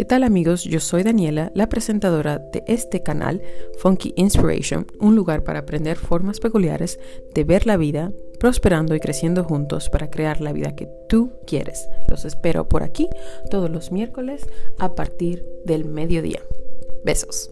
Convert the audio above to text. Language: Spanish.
¿Qué tal amigos? Yo soy Daniela, la presentadora de este canal Funky Inspiration, un lugar para aprender formas peculiares de ver la vida, prosperando y creciendo juntos para crear la vida que tú quieres. Los espero por aquí todos los miércoles a partir del mediodía. Besos.